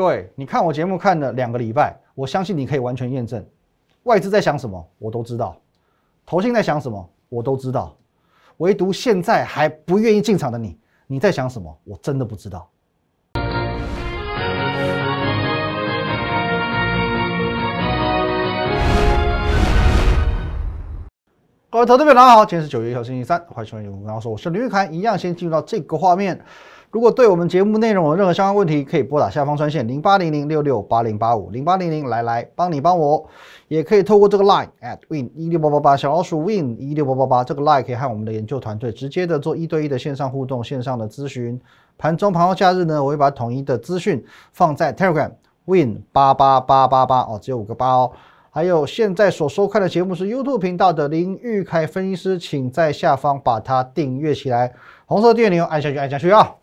各位，你看我节目看了两个礼拜，我相信你可以完全验证，外资在想什么，我都知道；投信在想什么，我都知道。唯独现在还不愿意进场的你，你在想什么？我真的不知道。各位投资者，大家好，今天是九月一号星期三，欢迎收看《然后说我是林玉涵，一样先进入到这个画面。如果对我们节目内容有任何相关问题，可以拨打下方专线零八零零六六八零八五零八零零来来帮你帮我，也可以透过这个 line at win 一六八八八小老鼠 win 一六八八八这个 line 可以和我们的研究团队直接的做一对一的线上互动、线上的咨询。盘中、盘后、假日呢，我会把统一的资讯放在 Telegram win 八八八八八哦，只有五个八哦。还有现在所收看的节目是 YouTube 频道的林玉凯分析师，请在下方把它订阅起来，红色电钮按下去，按下去啊！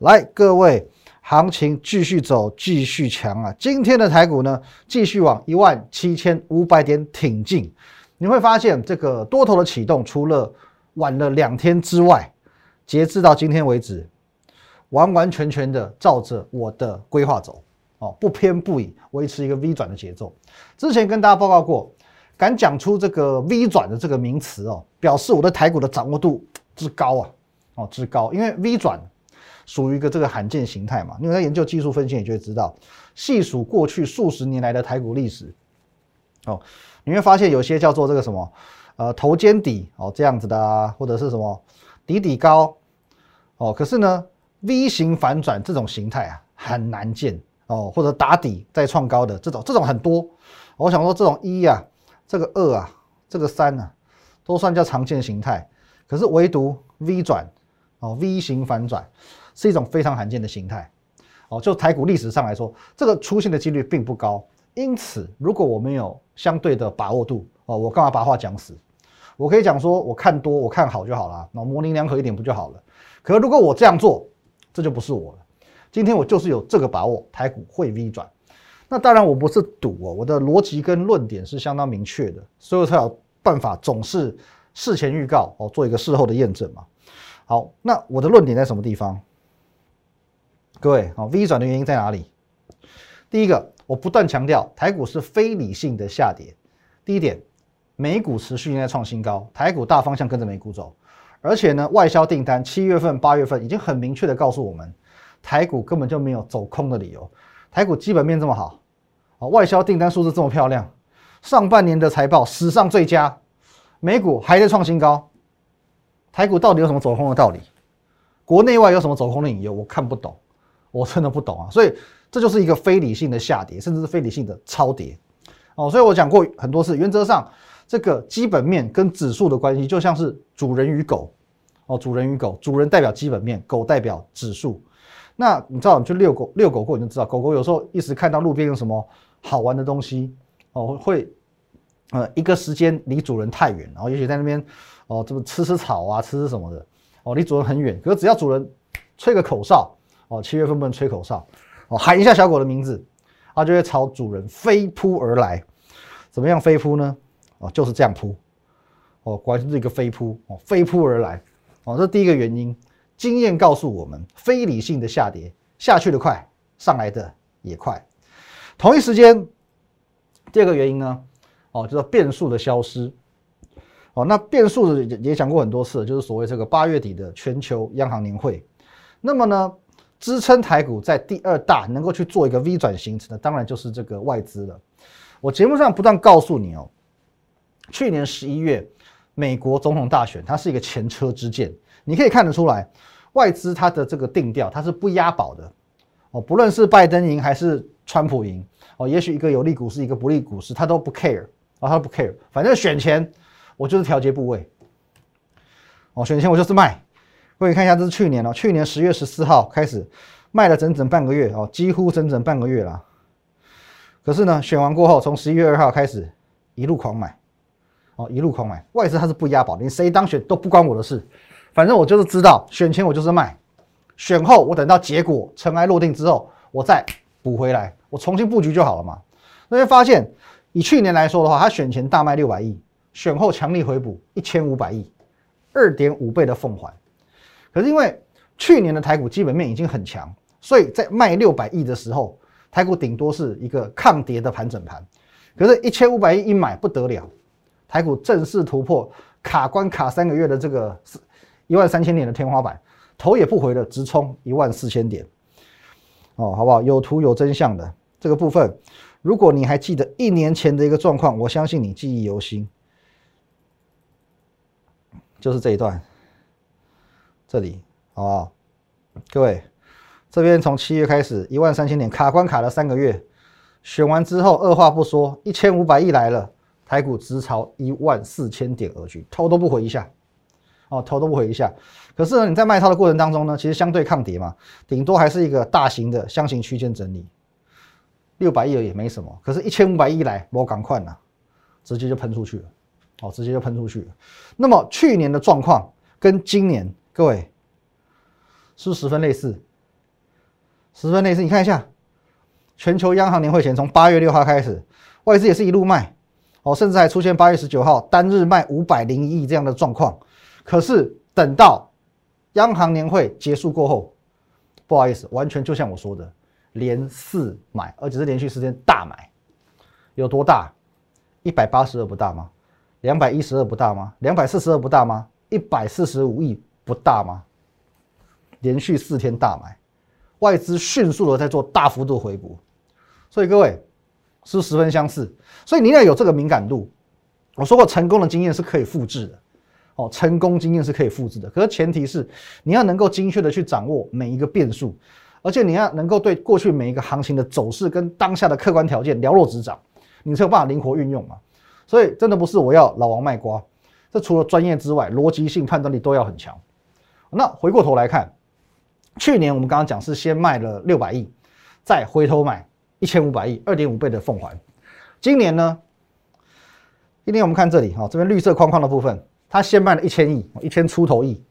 来，各位，行情继续走，继续强啊！今天的台股呢，继续往一万七千五百点挺进。你会发现，这个多头的启动，除了晚了两天之外，截至到今天为止，完完全全的照着我的规划走。哦，不偏不倚，维持一个 V 转的节奏。之前跟大家报告过，敢讲出这个 V 转的这个名词哦，表示我的台股的掌握度之高啊，哦之高。因为 V 转属于一个这个罕见形态嘛，因为在研究技术分析，你就会知道，细数过去数十年来的台股历史，哦，你会发现有些叫做这个什么，呃，头肩底哦这样子的啊，或者是什么底底高，哦，可是呢，V 型反转这种形态啊，很难见。哦，或者打底再创高的这种，这种很多。我想说，这种一啊，这个二啊，这个三啊，都算叫常见形态。可是唯独 V 转哦，V 型反转是一种非常罕见的形态。哦，就台股历史上来说，这个出现的几率并不高。因此，如果我没有相对的把握度，哦，我干嘛把话讲死？我可以讲说，我看多，我看好就好了，那模棱两可一点不就好了？可如果我这样做，这就不是我了。今天我就是有这个把握，台股会 V 转。那当然我不是赌哦，我的逻辑跟论点是相当明确的，所以我才有办法总是事前预告哦，做一个事后的验证嘛。好，那我的论点在什么地方？各位好，V 转的原因在哪里？第一个，我不断强调台股是非理性的下跌。第一点，美股持续在创新高，台股大方向跟着美股走，而且呢，外销订单七月份、八月份已经很明确的告诉我们。台股根本就没有走空的理由，台股基本面这么好，啊，外销订单数字这么漂亮，上半年的财报史上最佳，美股还在创新高，台股到底有什么走空的道理？国内外有什么走空的理由？我看不懂，我真的不懂啊！所以这就是一个非理性的下跌，甚至是非理性的超跌，哦，所以我讲过很多次，原则上这个基本面跟指数的关系就像是主人与狗，哦，主人与狗，主人代表基本面，狗代表指数。那你知道，你去遛狗，遛狗过你就知道，狗狗有时候一时看到路边有什么好玩的东西，哦，会，呃，一个时间离主人太远，然后也许在那边，哦，这么吃吃草啊，吃吃什么的，哦，离主人很远。可是只要主人吹个口哨，哦，七月份不能吹口哨，哦，喊一下小狗的名字，它就会朝主人飞扑而来。怎么样飞扑呢？哦，就是这样扑，哦，果然是一个飞扑，哦，飞扑而来，哦，这第一个原因。经验告诉我们，非理性的下跌下去的快，上来的也快。同一时间，第二个原因呢，哦，叫做变数的消失。哦，那变数也也讲过很多次，就是所谓这个八月底的全球央行年会。那么呢，支撑台股在第二大能够去做一个 V 转形成的，当然就是这个外资了。我节目上不断告诉你哦，去年十一月美国总统大选，它是一个前车之鉴。你可以看得出来，外资它的这个定调，它是不押宝的哦。不论是拜登赢还是川普赢哦，也许一个有利股市，一个不利股市，他都不 care 啊，他不 care。反正选前我就是调节部位哦，选前我就是卖。各位看一下，这是去年哦，去年十月十四号开始卖了整整半个月哦，几乎整整半个月了。可是呢，选完过后，从十一月二号开始一路狂买哦，一路狂买。外资它是不押宝，你谁当选都不关我的事。反正我就是知道，选前我就是卖，选后我等到结果尘埃落定之后，我再补回来，我重新布局就好了嘛。那会发现，以去年来说的话，他选前大卖六百亿，选后强力回补一千五百亿，二点五倍的奉还。可是因为去年的台股基本面已经很强，所以在卖六百亿的时候，台股顶多是一个抗跌的盘整盘。可是，一千五百亿一买不得了，台股正式突破卡关卡三个月的这个一万三千点的天花板，头也不回的直冲一万四千点。哦，好不好？有图有真相的这个部分，如果你还记得一年前的一个状况，我相信你记忆犹新，就是这一段，这里好不好？各位，这边从七月开始一万三千点卡关卡了三个月。选完之后，二话不说，一千五百亿来了，台股直朝一万四千点而去，头都不回一下，哦，头都不回一下。可是呢，你在卖超的过程当中呢，其实相对抗跌嘛，顶多还是一个大型的箱型区间整理，六百亿也没什么。可是，一千五百亿来，我赶快了，直接就喷出去了，哦，直接就喷出去了。那么去年的状况跟今年，各位是不是十分类似？十分类似，你看一下。全球央行年会前，从八月六号开始，外资也是一路卖，哦，甚至还出现八月十九号单日卖五百零亿这样的状况。可是等到央行年会结束过后，不好意思，完全就像我说的，连四买，而且是连续四天大买，有多大？一百八十二不大吗？两百一十二不大吗？两百四十二不大吗？一百四十五亿不大吗？连续四天大买，外资迅速的在做大幅度回补。所以各位是十分相似，所以你要有这个敏感度。我说过，成功的经验是可以复制的，哦，成功经验是可以复制的。可是前提是你要能够精确的去掌握每一个变数，而且你要能够对过去每一个行情的走势跟当下的客观条件了若指掌，你才有办法灵活运用嘛。所以真的不是我要老王卖瓜，这除了专业之外，逻辑性判断力都要很强。那回过头来看，去年我们刚刚讲是先卖了六百亿，再回头买。一千五百亿，二点五倍的凤凰。今年呢？今天我们看这里哈，这边绿色框框的部分，它先卖了一千亿，一千出头亿。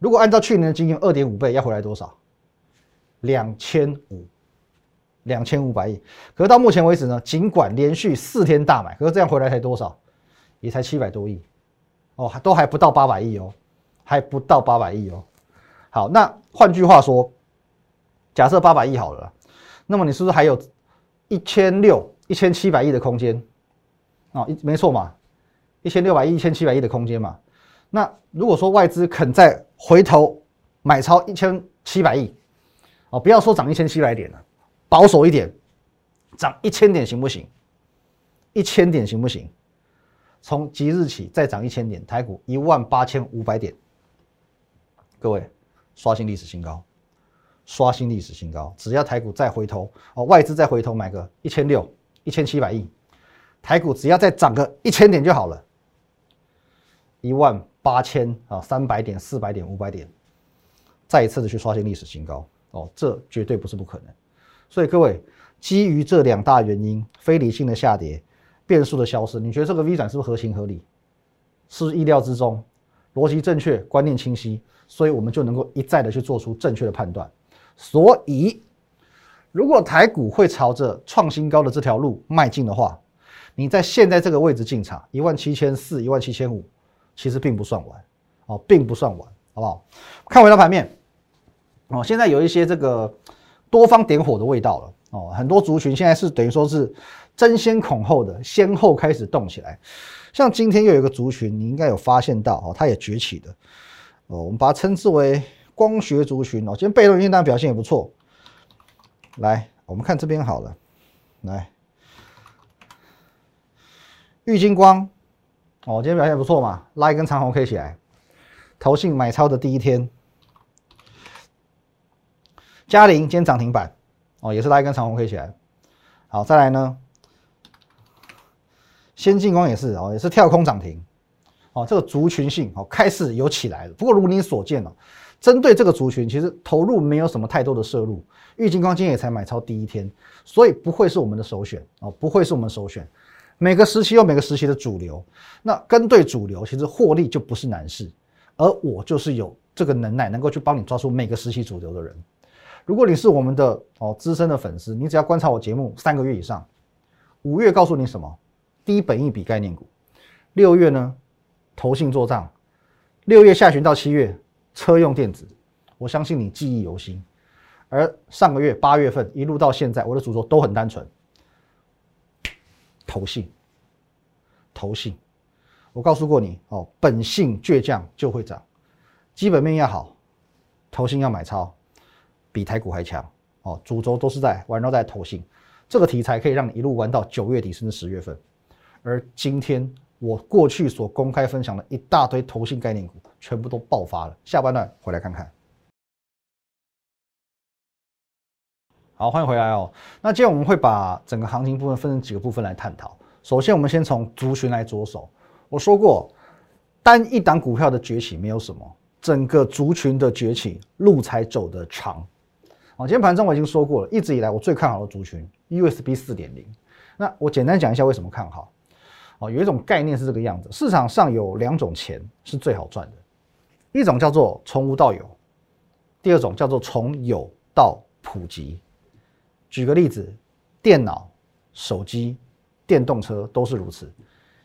如果按照去年的经验，二点五倍要回来多少？两千五，两千五百亿。可是到目前为止呢，尽管连续四天大买，可是这样回来才多少？也才七百多亿哦，都还不到八百亿哦，还不到八百亿哦。好，那换句话说，假设八百亿好了。那么你是不是还有一千六、一千七百亿的空间？啊，一没错嘛，一千六百亿、一千七百亿的空间嘛。那如果说外资肯再回头买超一千七百亿，哦，不要说涨一千七百点了，保守一点，涨一千点行不行？一千点行不行？从即日起再涨一千点，台股一万八千五百点，各位刷新历史新高。刷新历史新高，只要台股再回头哦，外资再回头买个一千六、一千七百亿，台股只要再涨个一千点就好了，一万八千啊，三百点、四百点、五百点，再一次的去刷新历史新高哦，这绝对不是不可能。所以各位，基于这两大原因，非理性的下跌、变数的消失，你觉得这个 V 转是不是合情合理？是不是意料之中？逻辑正确，观念清晰，所以我们就能够一再的去做出正确的判断。所以，如果台股会朝着创新高的这条路迈进的话，你在现在这个位置进场一万七千四、一万七千五，其实并不算晚哦，并不算晚，好不好？看回到盘面哦，现在有一些这个多方点火的味道了哦，很多族群现在是等于说是争先恐后的，先后开始动起来。像今天又有一个族群，你应该有发现到哦，它也崛起的哦，我们把它称之为。光学族群哦，今天被动元件表现也不错。来，我们看这边好了。来，玉金光哦，今天表现不错嘛，拉一根长红 K 起来。投信买超的第一天，嘉陵今天涨停板哦，也是拉一根长红 K 起来。好，再来呢，先进光也是哦，也是跳空涨停。哦，这个族群性哦开始有起来了。不过如你所见哦。针对这个族群，其实投入没有什么太多的摄入。玉金光今天也才买超第一天，所以不会是我们的首选哦，不会是我们首选。每个时期有每个时期的主流，那跟对主流，其实获利就不是难事。而我就是有这个能耐，能够去帮你抓住每个时期主流的人。如果你是我们的哦资深的粉丝，你只要观察我节目三个月以上，五月告诉你什么？低本益比概念股。六月呢，投信做账。六月下旬到七月。车用电子，我相信你记忆犹新。而上个月八月份一路到现在，我的主轴都很单纯，投信，投信。我告诉过你哦，本性倔强就会涨，基本面要好，投信要买超，比台股还强哦。主轴都是在玩绕在投信，这个题材可以让你一路玩到九月底甚至十月份。而今天我过去所公开分享的一大堆投信概念股，全部都爆发了。下半段回来看看。好，欢迎回来哦。那今天我们会把整个行情部分分成几个部分来探讨。首先，我们先从族群来着手。我说过，单一档股票的崛起没有什么，整个族群的崛起路才走得长。哦，今天盘中我已经说过了，一直以来我最看好的族群 USB 四点零。那我简单讲一下为什么看好。哦，有一种概念是这个样子：市场上有两种钱是最好赚的，一种叫做从无到有，第二种叫做从有到普及。举个例子，电脑、手机、电动车都是如此。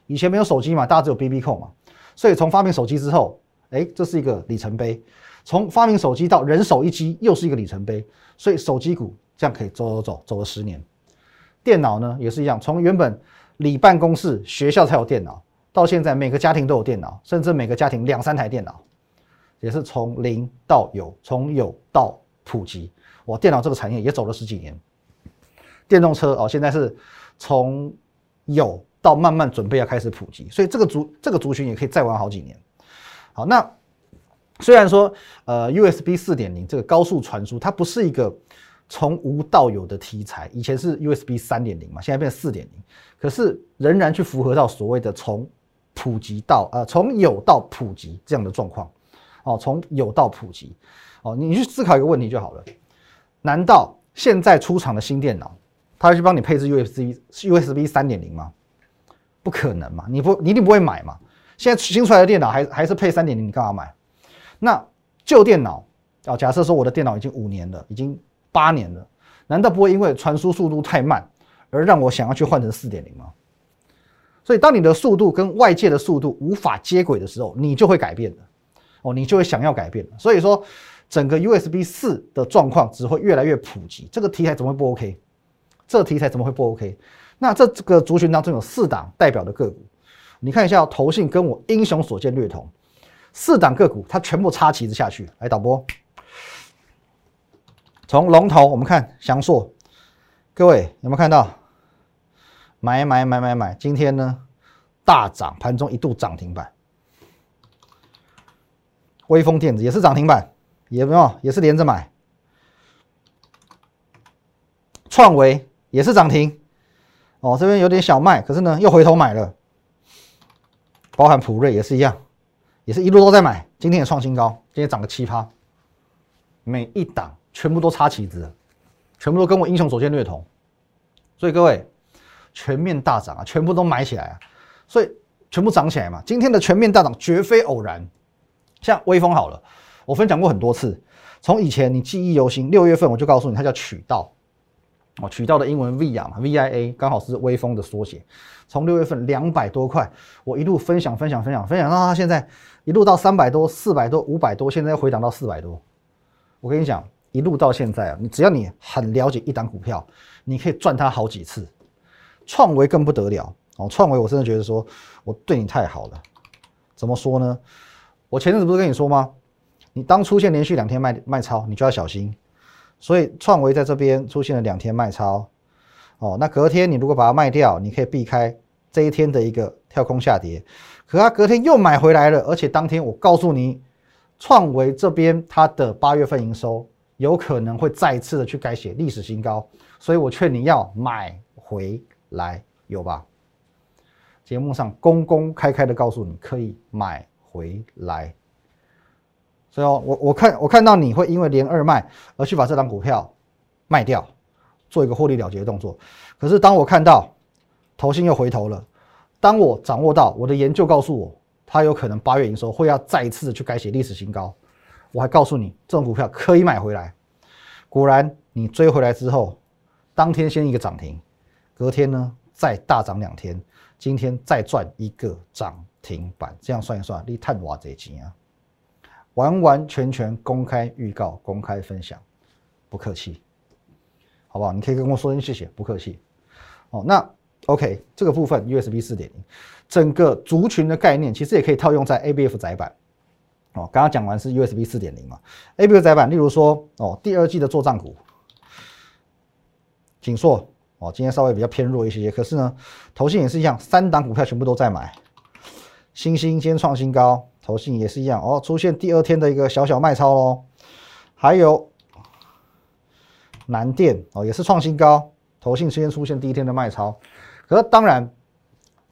以前没有手机嘛，大家只有 BB 扣嘛，所以从发明手机之后，哎，这是一个里程碑。从发明手机到人手一机，又是一个里程碑。所以手机股这样可以走走走走了十年。电脑呢也是一样，从原本里办公室、学校才有电脑，到现在每个家庭都有电脑，甚至每个家庭两三台电脑，也是从零到有，从有到普及。哇，电脑这个产业也走了十几年。电动车哦，现在是从有到慢慢准备要开始普及，所以这个族这个族群也可以再玩好几年。好，那虽然说呃 USB 四点零这个高速传输，它不是一个从无到有的题材，以前是 USB 三点零嘛，现在变四点零，可是仍然去符合到所谓的从普及到呃从有到普及这样的状况。哦，从有到普及，哦，你去思考一个问题就好了，难道现在出厂的新电脑？它会去帮你配置 USB USB 三点零吗？不可能嘛！你不你一定不会买嘛！现在新出来的电脑还还是配三点零，你干嘛买？那旧电脑啊，假设说我的电脑已经五年了，已经八年了，难道不会因为传输速度太慢而让我想要去换成四点零吗？所以当你的速度跟外界的速度无法接轨的时候，你就会改变的哦，你就会想要改变。所以说，整个 USB 四的状况只会越来越普及，这个题材怎么会不 OK？这题材怎么会不 OK？那这这个族群当中有四档代表的个股，你看一下，投信跟我英雄所见略同，四档个股它全部插旗子下去。来导播，从龙头我们看翔硕，各位有没有看到？买买买买买，今天呢大涨，盘中一度涨停板。微风电子也是涨停板，有没有？也是连着买。创维。也是涨停，哦，这边有点小卖，可是呢又回头买了，包含普瑞也是一样，也是一路都在买，今天也创新高，今天涨个七趴，每一档全部都插旗子，全部都跟我英雄所见略同，所以各位全面大涨啊，全部都买起来啊，所以全部涨起来嘛，今天的全面大涨绝非偶然，像微风好了，我分享过很多次，从以前你记忆犹新，六月份我就告诉你它叫渠道。哦，渠道的英文 VIA 嘛，VIA 刚好是微风的缩写。从六月份两百多块，我一路分享分享分享分享到它现在一路到三百多、四百多、五百多，现在又回档到四百多。我跟你讲，一路到现在啊，你只要你很了解一档股票，你可以赚它好几次。创维更不得了哦，创维我真的觉得说我对你太好了。怎么说呢？我前阵子不是跟你说吗？你当出现连续两天卖卖超，你就要小心。所以创维在这边出现了两天卖超，哦，那隔天你如果把它卖掉，你可以避开这一天的一个跳空下跌。可它隔天又买回来了，而且当天我告诉你，创维这边它的八月份营收有可能会再次的去改写历史新高，所以我劝你要买回来，有吧？节目上公公开开的告诉你可以买回来。所以哦，我我看我看到你会因为连二卖而去把这张股票卖掉，做一个获利了结的动作。可是当我看到投信又回头了，当我掌握到我的研究告诉我，它有可能八月营收会要再一次去改写历史新高，我还告诉你这种股票可以买回来。果然你追回来之后，当天先一个涨停，隔天呢再大涨两天，今天再赚一个涨停板，这样算一算，你探挖这钱啊？完完全全公开预告、公开分享，不客气，好不好？你可以跟我说声谢谢，不客气。哦，那 OK，这个部分 USB 四点零，整个族群的概念其实也可以套用在 ABF 载板。哦，刚刚讲完是 USB 四点零嘛，ABF 载板，例如说哦，第二季的做账股，锦硕哦，今天稍微比较偏弱一些，可是呢，投信也是一样，三档股票全部都在买，新兴今天创新高，投信也是一样哦，出现第二天的一个小小卖超喽，还有南电哦，也是创新高，投信先出现第一天的卖超，可是当然。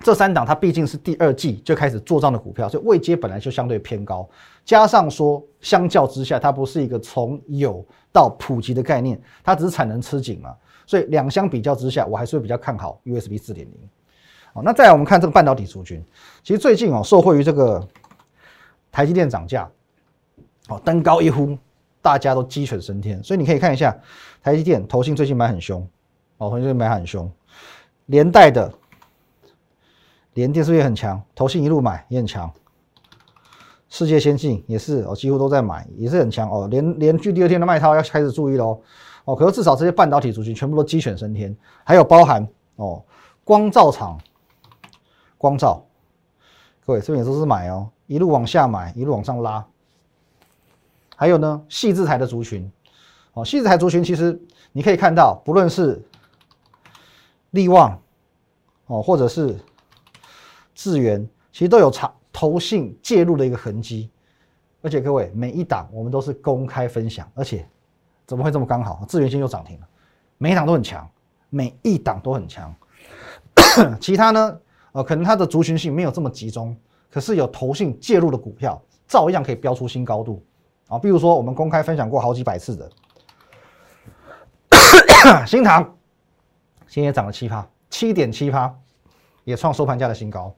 这三档它毕竟是第二季就开始做账的股票，所以位阶本来就相对偏高，加上说相较之下，它不是一个从有到普及的概念，它只是产能吃紧嘛，所以两相比较之下，我还是会比较看好 USB 四点零。好，那再来我们看这个半导体族群，其实最近哦，受惠于这个台积电涨价，哦登高一呼，大家都鸡犬升天，所以你可以看一下台积电投信最近买很凶，哦，投信买很凶，连带的。连电是不是也很强？投信一路买也很强。世界先进也是哦，几乎都在买，也是很强哦。连连续第二天的卖超要开始注意喽哦。可是至少这些半导体族群全部都鸡犬升天，还有包含哦光照厂、光照，各位这边也都是买哦，一路往下买，一路往上拉。还有呢，细字台的族群哦，细字台族群其实你可以看到，不论是利旺哦，或者是智源其实都有长投信介入的一个痕迹，而且各位每一档我们都是公开分享，而且怎么会这么刚好？智源今又涨停了，每一档都很强，每一档都很强。其他呢？呃，可能它的族群性没有这么集中，可是有投信介入的股票，照样可以飙出新高度啊！比如说我们公开分享过好几百次的 新塘，今天涨了七趴，七点七趴，也创收盘价的新高。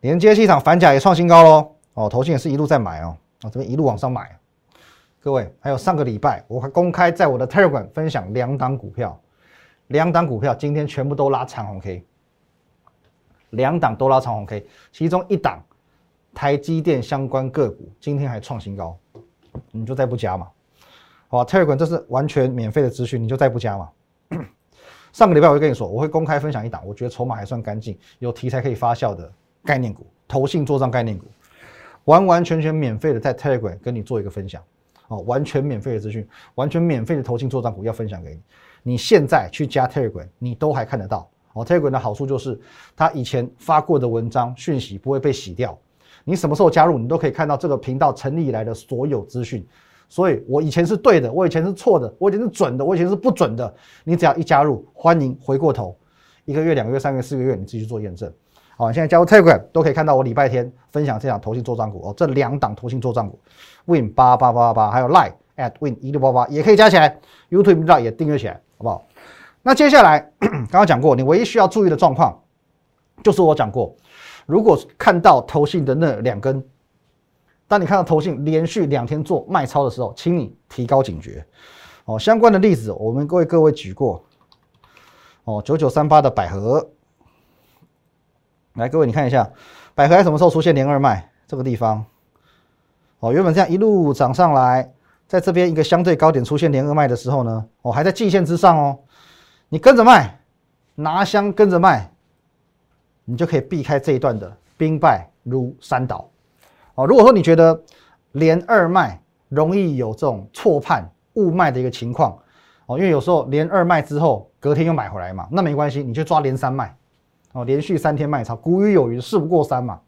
连接市场反甲也创新高喽！哦，投信也是一路在买哦，啊，这边一路往上买。各位，还有上个礼拜我还公开在我的 Telegram 分享两档股票，两档股票今天全部都拉长红 K，两档都拉长红 K，其中一档台积电相关个股今天还创新高，你就再不加嘛？好，Telegram 这是完全免费的资讯，你就再不加嘛？上个礼拜我就跟你说，我会公开分享一档，我觉得筹码还算干净，有题材可以发酵的。概念股、投信做账概念股，完完全全免费的在 Telegram 跟你做一个分享，哦，完全免费的资讯，完全免费的投信做账股要分享给你。你现在去加 Telegram，你都还看得到。哦，Telegram 的好处就是，它以前发过的文章讯息不会被洗掉。你什么时候加入，你都可以看到这个频道成立以来的所有资讯。所以我以前是对的，我以前是错的，我以前是准的，我以前是不准的。你只要一加入，欢迎回过头，一个月、两个月、三个月、四个月，你自己去做验证。好，现在加入 Telegram 都可以看到我礼拜天分享这档投信做账股哦，这两档投信做账股，Win 八八八八，还有 Line at Win 一六八八也可以加起来，YouTube 频道也订阅起来，好不好？那接下来 刚刚讲过，你唯一需要注意的状况，就是我讲过，如果看到投信的那两根，当你看到投信连续两天做卖超的时候，请你提高警觉哦。相关的例子我们各位各位举过哦，九九三八的百合。来，各位，你看一下，百合什么时候出现连二卖？这个地方，哦，原本这样一路涨上来，在这边一个相对高点出现连二卖的时候呢，哦，还在季线之上哦，你跟着卖，拿香跟着卖，你就可以避开这一段的兵败如山倒。哦，如果说你觉得连二卖容易有这种错判误卖的一个情况，哦，因为有时候连二卖之后隔天又买回来嘛，那没关系，你就抓连三卖。哦，连续三天卖超，古语有云“事不过三”嘛。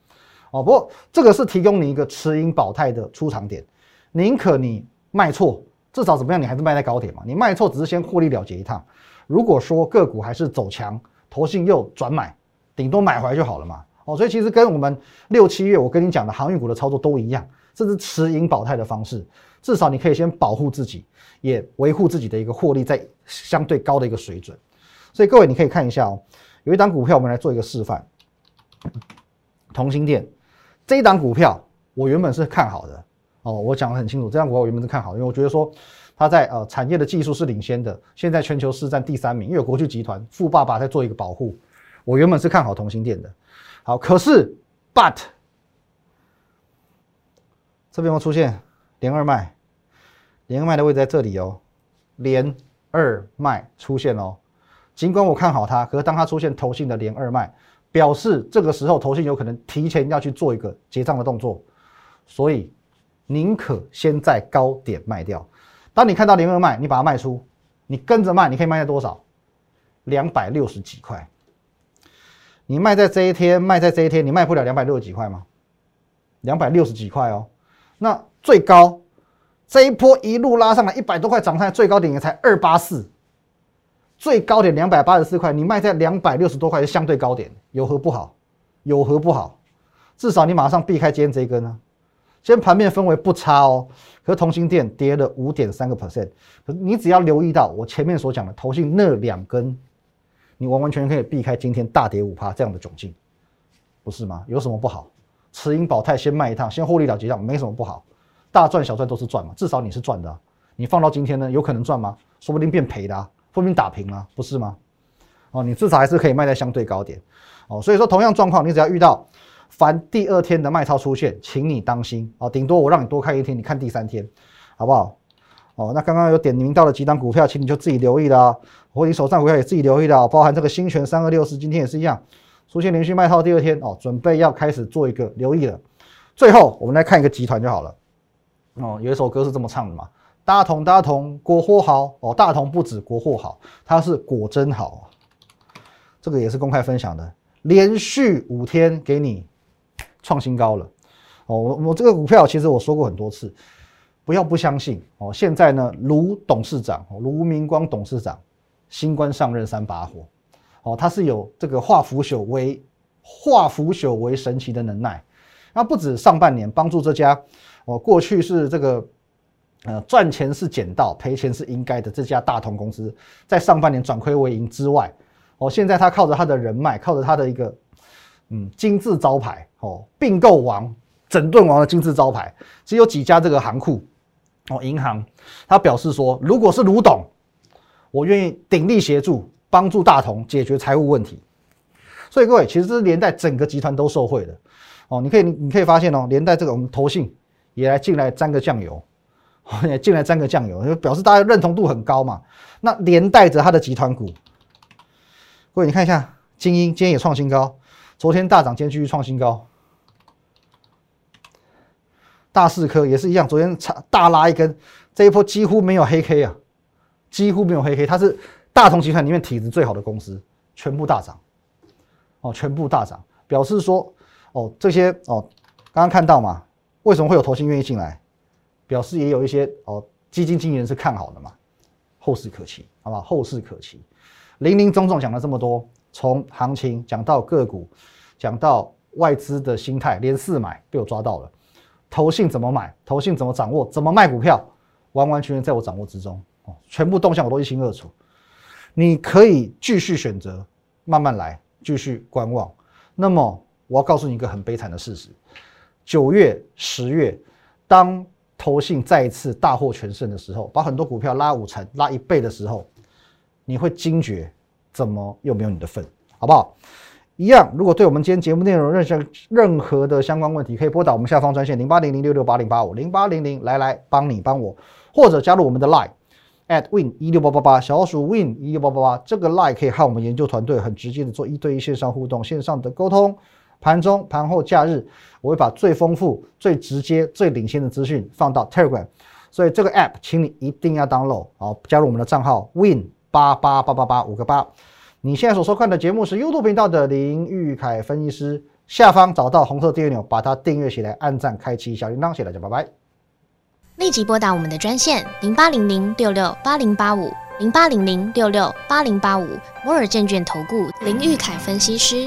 哦，不过这个是提供你一个持盈保泰的出场点，宁可你卖错，至少怎么样，你还是卖在高点嘛。你卖错只是先获利了结一趟。如果说个股还是走强，投信又转买，顶多买回来就好了嘛。哦，所以其实跟我们六七月我跟你讲的航运股的操作都一样，这是持盈保泰的方式，至少你可以先保护自己，也维护自己的一个获利在相对高的一个水准。所以各位你可以看一下哦。有一档股票，我们来做一个示范。同心店这一档股票，我原本是看好的哦，我讲的很清楚，这档股票我原本是看好，因为我觉得说它在呃产业的技术是领先的，现在全球市占第三名，因为有国巨集团富爸爸在做一个保护，我原本是看好同心店的。好，可是 but 这边会出现连二卖，连二卖的位置在这里哦，连二卖出现哦。尽管我看好它，可是当它出现头信的连二卖，表示这个时候头信有可能提前要去做一个结账的动作，所以宁可先在高点卖掉。当你看到连二卖，你把它卖出，你跟着卖，你可以卖在多少？两百六十几块。你卖在这一天，卖在这一天，你卖不了两百六十几块吗？两百六十几块哦。那最高这一波一路拉上来一百多块涨上来，最高点也才二八四，最高点两百八十四块，你卖在两百六十多块是相对高点，有何不好？有何不好？至少你马上避开今天这一根呢。今天盘面氛围不差哦，可是同心店跌了五点三个 percent，你只要留意到我前面所讲的投信那两根。你完完全全可以避开今天大跌五趴这样的窘境，不是吗？有什么不好？持盈保泰先卖一趟，先获利了结账，没什么不好。大赚小赚都是赚嘛，至少你是赚的。你放到今天呢，有可能赚吗？说不定变赔的，说不定打平了，不是吗？哦，你至少还是可以卖在相对高点。哦，所以说同样状况，你只要遇到凡第二天的卖超出现，请你当心哦。顶多我让你多看一天，你看第三天，好不好？哦，那刚刚有点名到了几档股票，请你就自己留意了。或你手上股票也自己留意了，包含这个新泉三二六四，今天也是一样，出现连续卖套，第二天哦，准备要开始做一个留意了。最后我们来看一个集团就好了。哦，有一首歌是这么唱的嘛？大同大同，国货好哦，大同不止国货好，它是果真好。这个也是公开分享的，连续五天给你创新高了。哦，我我这个股票其实我说过很多次。不要不相信哦！现在呢，卢董事长卢明光董事长新官上任三把火哦，他是有这个化腐朽为化腐朽为神奇的能耐。那不止上半年帮助这家哦，过去是这个呃赚钱是捡到，赔钱是应该的这家大同公司，在上半年转亏为盈之外，哦，现在他靠着他的人脉，靠着他的一个嗯金字招牌哦，并购王、整顿王的金字招牌，只有几家这个行库。哦，银行他表示说，如果是卢董，我愿意鼎力协助，帮助大同解决财务问题。所以各位，其实这是连带整个集团都受惠的。哦，你可以你可以发现哦，连带这个我们投信也来进来沾个酱油，也 进来沾个酱油，就表示大家认同度很高嘛。那连带着他的集团股，各位你看一下，精英今天也创新高，昨天大涨，今天继续创新高。大四科也是一样，昨天差大拉一根，这一波几乎没有黑 K 啊，几乎没有黑 K，它是大同集团里面体质最好的公司，全部大涨，哦，全部大涨，表示说，哦，这些哦，刚刚看到嘛，为什么会有投信愿意进来？表示也有一些哦，基金经理人是看好的嘛，后市可期，好不好？后市可期，林林总总讲了这么多，从行情讲到个股，讲到外资的心态，连四买被我抓到了。投信怎么买？投信怎么掌握？怎么卖股票？完完全全在我掌握之中哦，全部动向我都一清二楚。你可以继续选择，慢慢来，继续观望。那么，我要告诉你一个很悲惨的事实：九月、十月，当投信再一次大获全胜的时候，把很多股票拉五成、拉一倍的时候，你会惊觉，怎么又没有你的份？好不好？一样，如果对我们今天节目内容任何任何的相关问题，可以拨打我们下方专线零八零零六六八零八五零八零零来来帮你帮我，或者加入我们的 Line at win 一六八八八小老鼠 win 一六八八八，这个 Line 可以和我们研究团队很直接的做一对一线上互动、线上的沟通。盘中、盘后、假日，我会把最丰富、最直接、最领先的资讯放到 Telegram，所以这个 App 请你一定要 download，好，加入我们的账号 win 八八八八八五个八。你现在所收看的节目是 YouTube 频道的林玉凯分析师，下方找到红色订阅钮，把它订阅起来，按赞，开启小铃铛，谢谢大家，拜拜。立即拨打我们的专线零八零零六六八零八五零八零零六六八零八五摩尔证券投顾林玉凯分析师。